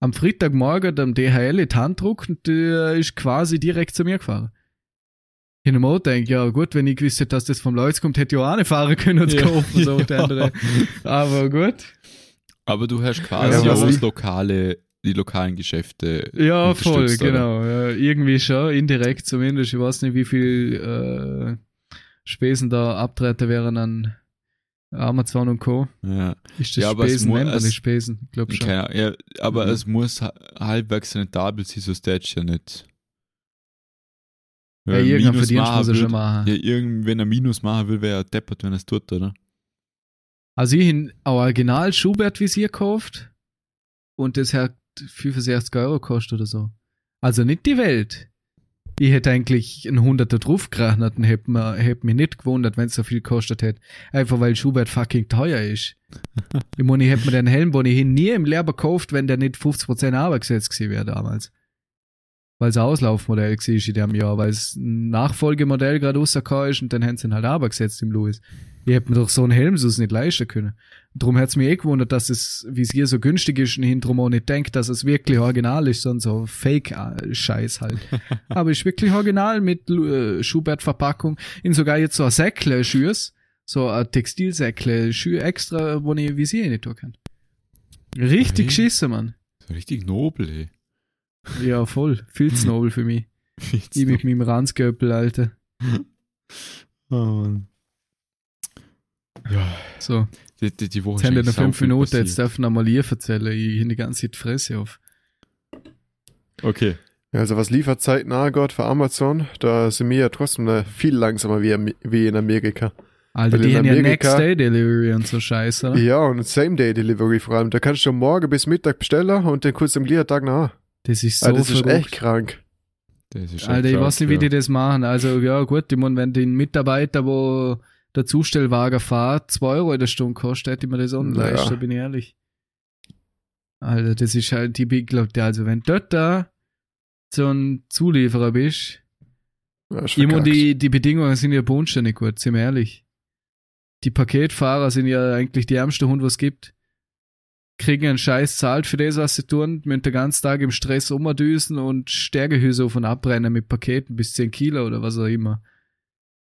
Speaker 2: am Freitagmorgen am DHL in die Hand gedruckt und der ist quasi direkt zu mir gefahren. Ich habe mir auch gedacht, ja gut, wenn ich gewusst hätte, dass das vom Lloyds kommt, hätte ich auch eine fahren können und
Speaker 1: Ja.
Speaker 2: kaufen, so andere. Aber gut.
Speaker 1: Aber du hast quasi
Speaker 3: Ja,
Speaker 1: auch das lokale, die lokalen Geschäfte.
Speaker 2: Ja, voll,
Speaker 1: oder?
Speaker 2: genau. Ja, irgendwie schon, indirekt zumindest. Ich weiß nicht, wie viel äh, Spesen da abtreten wären an Amazon und Co.
Speaker 1: Ja.
Speaker 2: Ist das
Speaker 1: Ja, aber es
Speaker 2: Spesen, nennt man nicht Spesen? Ich glaube schon.
Speaker 1: Keine ja, aber
Speaker 2: Mhm.
Speaker 1: es muss ha- halbwegs rentabel sein, sonst tätst du ja nicht.
Speaker 2: Ja,
Speaker 1: er Minus
Speaker 2: Verdienst
Speaker 1: machen
Speaker 2: muss er
Speaker 1: will-
Speaker 2: schon machen.
Speaker 1: Ja, irgend, wenn er Minus machen will, wäre er deppert, wenn er es tut, oder?
Speaker 2: Also ich habe ein Original Schubert-Visier gekauft und das hat 65 Euro gekostet oder so. Also nicht die Welt. Ich hätte eigentlich einen Hunderter drauf gerechnet und hätte, mir, hätte mich nicht gewundert, wenn es so viel gekostet hätte. Einfach weil Schubert fucking teuer ist. ich meine, ich hätte mir den Helm, wo ich hin nie im Leber gekauft, wenn der nicht 50% Arbeitsgesetz gewesen wäre damals. Weil es ein Auslaufmodell war in dem Jahr, weil es ein Nachfolgemodell gerade rausgekommen ist und dann haben sie ihn halt Arbeitsgesetz im Louis. Ich hätte mir doch so einen Helm sonst nicht leisten können. Darum hat's mir eh gewundert, dass es, wie es hier so günstig ist und hinterher auch nicht denkt, dass es wirklich original ist, sondern so Fake-Scheiß halt. Aber ist wirklich original mit äh, Schubert-Verpackung. In sogar jetzt so ein Säckle Schürs, so ein Textilsäckle Schür extra, wo ich Visier nicht tun kann. Richtig
Speaker 1: Okay.
Speaker 2: geschissen, Mann.
Speaker 1: So richtig nobel, ey.
Speaker 2: Ja, voll. Viel zu nobel für mich. Ich mit meinem Ranzgöppel, Alter.
Speaker 1: oh, Mann. Ja,
Speaker 2: So,
Speaker 1: die, die, die Woche
Speaker 2: jetzt haben wir
Speaker 1: ist
Speaker 2: noch fünf Minuten, jetzt
Speaker 1: passiert.
Speaker 2: darf ich noch mal ihr erzählen. Ich habe die ganze Zeit die Fresse auf.
Speaker 1: Okay.
Speaker 3: Ja, also was Lieferzeiten angeht für Amazon, da sind wir ja trotzdem viel langsamer wie, in Amerika.
Speaker 2: Alter,
Speaker 3: Weil
Speaker 2: die haben ja
Speaker 3: Amerika-
Speaker 2: Next Day Delivery und so Scheiße, oder?
Speaker 3: Ja, und Same-Day-Delivery vor allem. Da kannst du morgen bis Mittag bestellen und dann kurz am gleichen Tag nach.
Speaker 2: Das ist so
Speaker 3: Also das ist
Speaker 2: verrückt.
Speaker 3: echt krank.
Speaker 1: Das ist
Speaker 2: Alter, ich
Speaker 1: krank,
Speaker 2: weiß nicht, wie
Speaker 1: ja.
Speaker 2: die das machen. Also, ja, gut, ich meine, wenn den Mitarbeiter, wo der Zustellwagen fährt, 2 Euro in der Stunde kostet, hätte ich mir das auch nicht
Speaker 3: Ja.
Speaker 2: leisten, bin ich ehrlich. Alter, das ist halt, die, glaub, der, also, wenn dort da so ein Zulieferer bist,
Speaker 3: Ja,
Speaker 2: immer die, die Bedingungen sind ja nicht gut, sind wir ehrlich. Die Paketfahrer sind ja eigentlich die ärmsten Hunde, was es gibt. Kriegen einen Scheiß zahlt für das, was sie tun, müssen den ganzen Tag im Stress umdüsen und Stärkehüse auf und abbrennen mit Paketen bis 10 Kilo oder was auch immer.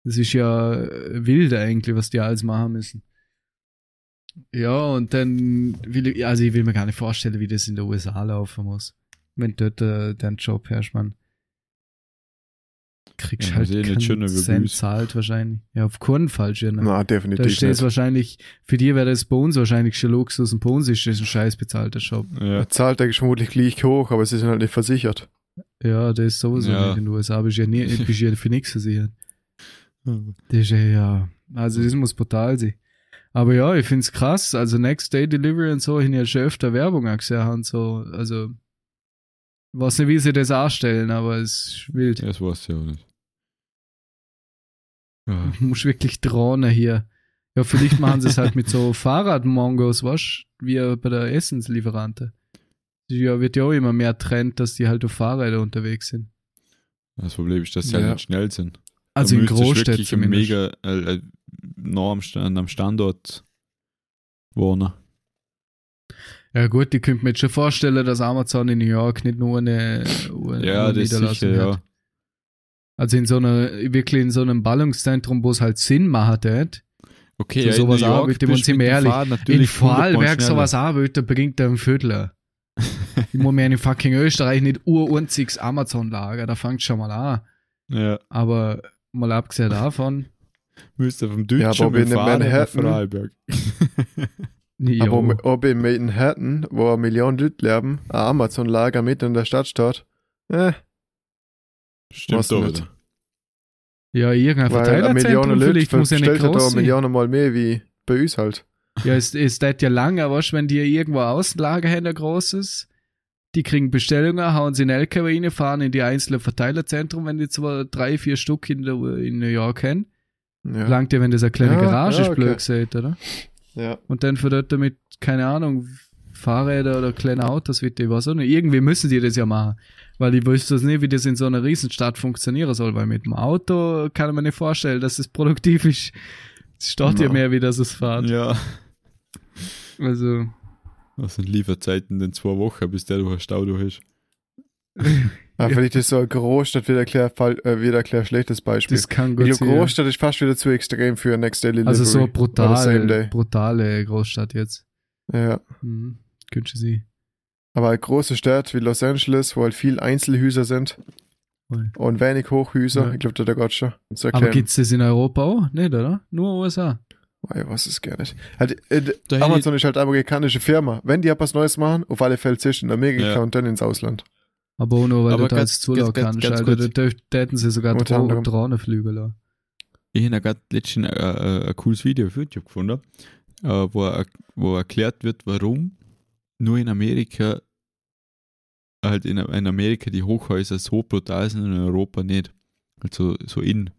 Speaker 2: Das ist ja äh, wild eigentlich, was die alles machen müssen. Ja, und dann will ich, also ich will mir gar nicht vorstellen, wie das in den USA laufen muss. Wenn dort äh, dein Job herrscht, man. Kriegst
Speaker 1: Ja,
Speaker 2: halt keinen Cent zahlt wahrscheinlich. Ja, auf keinen Fall schon.
Speaker 3: Na,
Speaker 2: Da
Speaker 3: definitiv
Speaker 2: steht es
Speaker 3: nicht.
Speaker 2: wahrscheinlich, für die wäre das bei uns wahrscheinlich schon Luxus und bei uns ist das ein scheiß bezahlter Job.
Speaker 1: Ja.
Speaker 3: Er zahlt eigentlich vermutlich gleich hoch, aber sie sind halt nicht versichert.
Speaker 2: Ja, das ist sowieso
Speaker 1: Ja.
Speaker 2: nicht in den USA, bist ja nie, bist ja für nichts versichert. Das ist ja, ja, also das muss brutal sein. Aber ja, ich find's krass, also Next Day Delivery und so, ich hab ja schon öfter Werbung gesehen und so, also, ich weiß nicht, wie sie das anstellen, aber es ist wild.
Speaker 1: Das weiß ich auch nicht. Ja.
Speaker 2: Du musst wirklich drohnen hier. Ja, vielleicht machen sie es halt mit so Fahrradmongos, was? Wie bei der Essenslieferante. Ja, wird ja auch immer mehr Trend, dass die halt auf Fahrräder unterwegs sind.
Speaker 1: Das Problem ist, dass sie
Speaker 3: Ja.
Speaker 1: halt nicht schnell sind.
Speaker 2: Also in Großstädten
Speaker 1: wirklich
Speaker 2: zumindest.
Speaker 1: mega äh, äh, nah am, am Standort wohnen.
Speaker 2: Ja gut, die könnte mir jetzt schon vorstellen, dass Amazon in New York nicht nur eine, eine
Speaker 1: Ja, das
Speaker 2: Niederlassung
Speaker 1: sicher,
Speaker 2: hat.
Speaker 1: ja.
Speaker 2: Also in so einer, wirklich in so einem Ballungszentrum, wo es halt Sinn macht, hat.
Speaker 1: Okay,
Speaker 2: So
Speaker 1: ja, in
Speaker 2: sowas
Speaker 1: New York
Speaker 2: arbeiten wir immer
Speaker 1: mit dem
Speaker 2: ehrlich.
Speaker 1: Fahrrad
Speaker 2: In Vorarlberg sowas arbeiten, bringt er einen Viertler. ich muss mir in fucking Österreich nicht urunziges Amazon-Lager, da fängt schon mal an.
Speaker 1: Ja,
Speaker 2: Aber mal abgesehen davon,
Speaker 1: müsste vom
Speaker 3: Ja,
Speaker 1: Deutschen
Speaker 3: aber
Speaker 1: mit
Speaker 3: in Manhattan-
Speaker 2: jo,
Speaker 3: Aber ob- ob in Manhattan, wo eine Million Leute leben, ein Amazon-Lager mitten in der Stadt steht, äh,
Speaker 1: Stimmt doch
Speaker 3: nicht.
Speaker 2: ja, irgendein Verteilerzentrum
Speaker 3: Leute
Speaker 2: vielleicht muss ja nicht
Speaker 3: ja
Speaker 2: groß
Speaker 3: eine
Speaker 2: sein.
Speaker 3: Million mal mehr wie bei uns halt.
Speaker 2: Ja, es, es dauert ja lange, weißt wenn die irgendwo ein Außenlager haben, ein großes, die kriegen Bestellungen, hauen sie in LKW rein, fahren in die einzelnen Verteilerzentren, wenn die zwar drei, vier Stück in, der, in New York haben.
Speaker 3: Ja.
Speaker 2: Langt ja, wenn das eine kleine
Speaker 3: Ja,
Speaker 2: Garage
Speaker 3: ja,
Speaker 2: ist, blöd
Speaker 3: okay.
Speaker 2: gesagt, oder?
Speaker 3: ja.
Speaker 2: Und dann für dort damit, keine Ahnung, Fahrräder oder kleine Autos, wie die was auch nicht. Irgendwie müssen die das ja machen. Weil ich wüsste das nicht, wie das in so einer Riesenstadt funktionieren soll, weil mit dem Auto kann man mir nicht vorstellen, dass es produktiv ist. Es ja
Speaker 3: Ja.
Speaker 2: mehr, wie das es fährt.
Speaker 1: Ja.
Speaker 2: Also,
Speaker 1: Was sind Lieferzeiten in zwei Wochen, bis der durch ein Stau durch ist?
Speaker 3: Aber vielleicht ist so eine Großstadt wieder klar, äh, wieder klar schlechtes Beispiel.
Speaker 2: das kann
Speaker 3: Ich
Speaker 2: gut
Speaker 3: glaube,
Speaker 2: sein.
Speaker 3: Großstadt ist fast wieder zu extrem für Next Day Delivery.
Speaker 2: Also so
Speaker 3: Oder Same
Speaker 2: brutal,
Speaker 3: Day.
Speaker 2: brutale Großstadt jetzt.
Speaker 3: Ja.
Speaker 2: Mhm. Könnte sie.
Speaker 3: Aber eine große Stadt wie Los Angeles, wo halt viel Einzelhäuser sind
Speaker 2: Voll.
Speaker 3: und wenig Hochhäuser,
Speaker 2: Ja.
Speaker 3: ich glaube, da der Gott schon. So
Speaker 2: Aber
Speaker 3: klein.
Speaker 2: gibt's das in Europa auch? Nicht, oder? Nur USA.
Speaker 3: Oh, ich weiß es gar nicht. Halt, äh, Amazon ist halt eine amerikanische Firma. Wenn die etwas Neues machen, auf alle Fälle in Amerika
Speaker 1: Ja.
Speaker 3: und dann ins Ausland.
Speaker 2: Aber auch nur, weil
Speaker 1: Aber
Speaker 2: du da
Speaker 1: ganz-
Speaker 2: als Zulauf
Speaker 1: ganz-
Speaker 2: kannst.
Speaker 1: ganz
Speaker 2: Alter,
Speaker 1: kurz.
Speaker 2: da da hätten sie sogar
Speaker 3: Unter
Speaker 2: Dro
Speaker 3: anderem.
Speaker 2: Drohnenflüge lassen.
Speaker 1: Ich habe gerade letztens ein cooles Video auf YouTube gefunden, äh, wo, wo erklärt wird, warum nur in Amerika halt in, in Amerika die Hochhäuser so brutal sind und in Europa nicht. Also so in.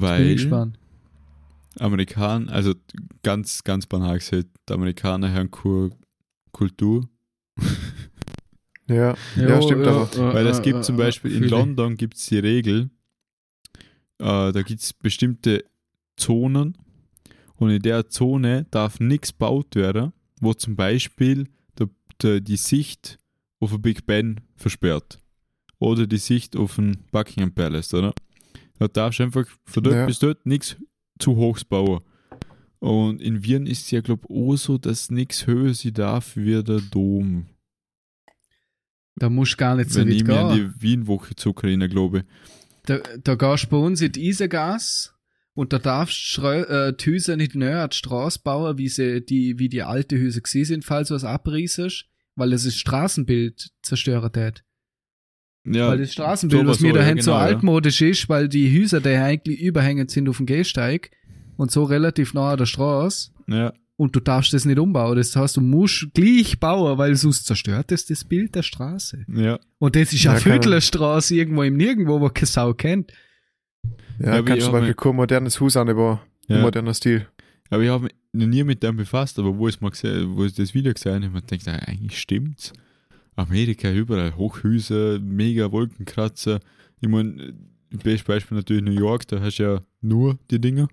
Speaker 1: Weil. Amerikaner, also ganz, ganz banal gesagt, die Amerikaner haben keine Kultur.
Speaker 3: Ja, ja, stimmt aber.
Speaker 1: Weil es gibt zum Beispiel in. London gibt es die Regel, äh, da gibt es bestimmte Zonen und in der Zone darf nichts gebaut werden, wo zum Beispiel der, der, die Sicht auf den Big Ben versperrt. Oder die Sicht auf den Buckingham Palace, oder? Da darfst du einfach von dort
Speaker 3: Ja.
Speaker 1: bis dort nichts zu hoch bauen. Und in Wien ist es ja, glaube ich, auch so, dass nichts höher sie darf wie der Dom.
Speaker 2: Da musst du gar nicht so
Speaker 1: Wenn ich
Speaker 2: weit
Speaker 1: mir an
Speaker 2: gehen.
Speaker 1: die Wien-Woche zurückerinnere, glaube ich.
Speaker 2: Da, da gehst du bei uns in die Isergas und da darfst du äh, die Häuser nicht näher an die Straße bauen, wie, sie, die, wie die alte Häuser gewesen sind, falls du was abriesest, weil es das Straßenbild zerstören tät.
Speaker 1: Ja,
Speaker 2: weil das Straßenbild, was mir
Speaker 1: so,
Speaker 2: da
Speaker 1: ja,
Speaker 2: hinten so
Speaker 1: genau, ja.
Speaker 2: altmodisch ist, weil die Häuser, die eigentlich überhängend sind auf dem Gehsteig und so relativ nah an der Straße
Speaker 1: ja,
Speaker 2: und du darfst das nicht umbauen. Das heißt, du musst gleich bauen, weil sonst zerstört es das Bild der Straße.
Speaker 1: ja.
Speaker 2: Und das ist
Speaker 3: Ja,
Speaker 2: eine Viertelstraße irgendwo im Nirgendwo, wo keine Sau kennt.
Speaker 3: Ja,
Speaker 1: Ja,
Speaker 3: kannst
Speaker 1: ich
Speaker 3: du mal kein modernes Haus anbauen.
Speaker 1: Ja.
Speaker 3: Im modernen Stil.
Speaker 1: Aber ich habe mich noch nie mit dem befasst, aber wo ich mal gesehen, wo ich das Video gesehen habe, man denkt, ah, eigentlich stimmt's. Amerika überall Hochhäuser, mega Wolkenkratzer. Ich meine, bestes Beispiel natürlich New York, da hast du ja nur die Dinger.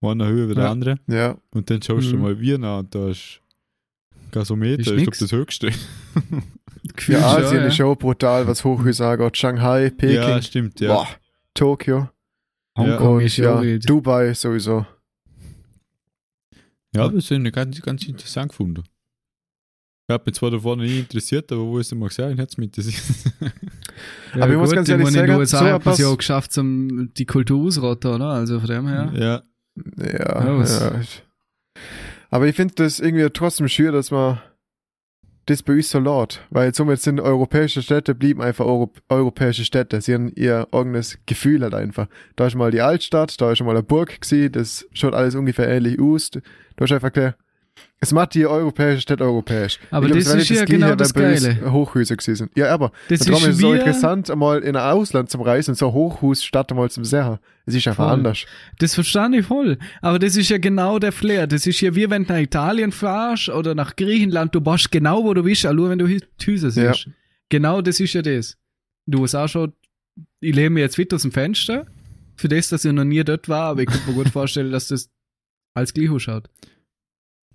Speaker 1: Einer höher wie der
Speaker 2: Ja.
Speaker 1: andere.
Speaker 3: Ja,
Speaker 1: Und dann schaust du
Speaker 2: Mhm.
Speaker 1: mal Wien an und da ist Gasometer,
Speaker 2: Ist
Speaker 1: ich glaube das höchste.
Speaker 3: Ja
Speaker 2: schon,
Speaker 3: Asien
Speaker 2: ja.
Speaker 3: ist auch brutal, was Hochhäuser angeht. Shanghai, Peking,
Speaker 1: Ja, stimmt, ja.
Speaker 3: boah, Tokio
Speaker 2: Hongkong ist ja,
Speaker 3: ja. Dubai sowieso.
Speaker 1: Ja, das ist ganz, ganz interessant gefunden. Ich habe mich zwar davon nie interessiert, aber wo ich es mal gesehen es mich interessiert.
Speaker 2: Ja,
Speaker 3: Aber ich muss
Speaker 2: gut,
Speaker 3: ganz
Speaker 2: ich
Speaker 3: ehrlich
Speaker 2: meine, in
Speaker 3: sagen,
Speaker 2: den USA
Speaker 3: so
Speaker 2: hat man es ja auch geschafft, zum, die Kultur ausrotten, oder? Also von dem her.
Speaker 1: ja.
Speaker 3: Ja,
Speaker 2: Ja.
Speaker 3: Aber ich finde das irgendwie trotzdem schwer, dass man das bei uns so laut, weil somit sind europäische Städte, blieben einfach Euro europäische Städte. Sie haben ihr eigenes Gefühl halt einfach. Da ist mal die Altstadt, da ist schon mal eine Burg gewesen, das schaut alles ungefähr ähnlich aus. Da ist einfach klar, es macht die europäische Stadt europäisch.
Speaker 2: Aber
Speaker 3: glaub,
Speaker 2: das ist ja genau das
Speaker 3: bei uns
Speaker 2: Geile.
Speaker 3: Hochhäuser gewesen sind. Ja, aber
Speaker 2: Das
Speaker 3: darum ist es so
Speaker 2: wie-
Speaker 3: interessant, einmal in ein Ausland zum Reisen so Hochhausstadt einmal zum Sehen. Es ist einfach
Speaker 2: Voll.
Speaker 3: anders.
Speaker 2: Das verstand ich voll. Aber das ist ja genau der Flair. Das ist ja wie wenn du nach Italien fährst oder nach Griechenland, du bist genau wo du auch nur wenn du die Häuser
Speaker 3: Ja.
Speaker 2: siehst. Genau das ist ja das. Du hast auch schon, ich lehne mir jetzt wieder aus dem Fenster, für das, dass ich noch nie dort war, aber ich kann mir gut vorstellen, dass das als gleich ausschaut.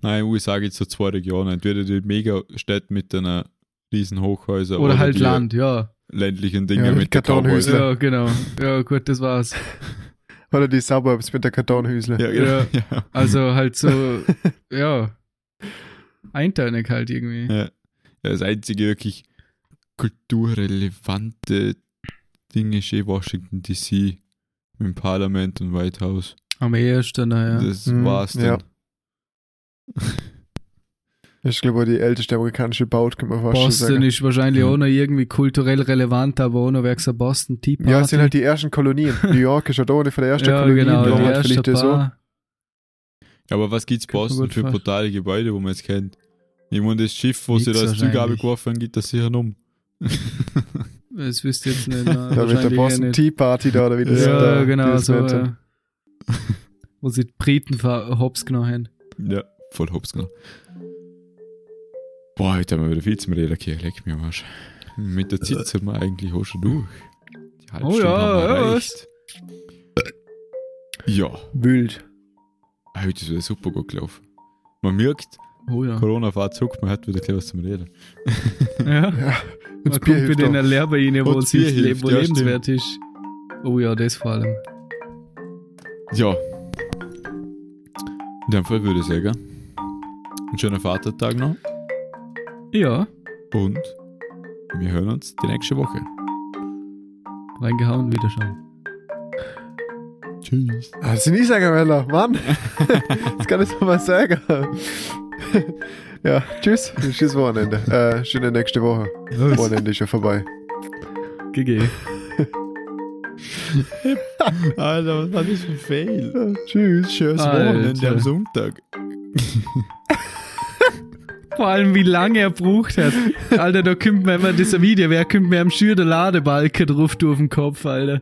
Speaker 1: Nein, in USA gibt es so zwei Regionen. Entweder die Megastädte mit den riesen Hochhäusern
Speaker 2: Oder, halt
Speaker 1: die
Speaker 2: Land, ja.
Speaker 1: ländlichen Dinge
Speaker 3: Ja,
Speaker 1: mit. Cowboys.
Speaker 2: Ja, genau. Ja, gut, das war's.
Speaker 3: Oder die Suburbs mit der Kartonhüsle.
Speaker 1: Ja, genau.
Speaker 2: Ja.
Speaker 1: Ja.
Speaker 2: Also halt so, ja. Einteilig halt irgendwie.
Speaker 1: Ja. Ja, das einzige wirklich kulturrelevante Ding ist eh Washington DC mit dem Parlament und White House.
Speaker 2: Am ehesten, naja.
Speaker 1: Das
Speaker 3: Mhm,
Speaker 1: war's dann.
Speaker 3: ja. Ich glaube, die älteste amerikanische Baut, kann man fast schon
Speaker 2: Boston
Speaker 3: sagen.
Speaker 2: ist wahrscheinlich
Speaker 1: Ja.
Speaker 2: auch noch irgendwie kulturell relevant, aber auch noch wegen Boston Tea Party.
Speaker 3: Ja, es sind halt die ersten Kolonien. New York ist ja da eine von der ersten
Speaker 2: ja,
Speaker 3: Kolonien,
Speaker 2: genau, die
Speaker 3: halt
Speaker 2: erste
Speaker 3: vielleicht so.
Speaker 1: Ja, aber was gibt's
Speaker 2: Kann man
Speaker 1: Boston für brutale Gebäude, wo man jetzt kennt? Ich meine, das Schiff, wo sie
Speaker 2: Nix
Speaker 1: das Zeug
Speaker 2: wahrscheinlich.
Speaker 1: abgeworfen haben, geht das sicher um.
Speaker 2: Das wüsste ich jetzt nicht. Na,
Speaker 3: Da mit der Boston. Tea Party da, oder wie das
Speaker 2: Ja,
Speaker 3: da,
Speaker 2: genau, so. Ja. Wo sie die Briten hops genommen haben.
Speaker 1: Ja, voll hops genau. Boah, heute haben wir wieder viel zum Reden hier. Leck mir am Arsch. Mit der Zeit sind wir eigentlich auch schon durch. Die halbe
Speaker 2: Oh
Speaker 1: Stunde
Speaker 2: ja,
Speaker 1: haben wir erreicht. Ja,
Speaker 3: Wild.
Speaker 1: heute ist wieder super gut gelaufen. Man merkt,
Speaker 2: Oh ja.
Speaker 1: Corona fährt zurück, man hat wieder gleich was zum Reden.
Speaker 2: ja.
Speaker 3: Ja,
Speaker 2: Man
Speaker 3: das
Speaker 2: kommt
Speaker 3: Bier
Speaker 2: bei
Speaker 3: hilft
Speaker 2: den
Speaker 3: auch.
Speaker 2: Lehrbeinen, wo
Speaker 1: Und
Speaker 2: sich
Speaker 1: hilft,
Speaker 2: wo
Speaker 1: ja,
Speaker 2: lebenswert ist. Oh ja, das vor allem.
Speaker 1: Ja. In dem Fall würde ich sagen, einen schönen Vatertag noch
Speaker 2: Ja,
Speaker 1: und wir hören uns die nächste Woche.
Speaker 2: reingehauen, wieder schauen.
Speaker 1: Tschüss.
Speaker 3: Ah, Das sind nie sagen, Weller. Mann. das kann ich so mal sagen. ja, tschüss. Tschüss Wochenende. Äh, schöne nächste Woche. Wochenende ist schon vorbei.
Speaker 2: GG.
Speaker 1: Alter, was war das für ein Fail?
Speaker 3: Ja, tschüss.
Speaker 1: Schönes
Speaker 2: Alter.
Speaker 1: Wochenende am Sonntag.
Speaker 2: Vor allem, wie lange er braucht hat. Alter, da kommt mir immer dieser Video, wer kommt mir am Schür der Ladebalken drauf, du auf den Kopf, Alter.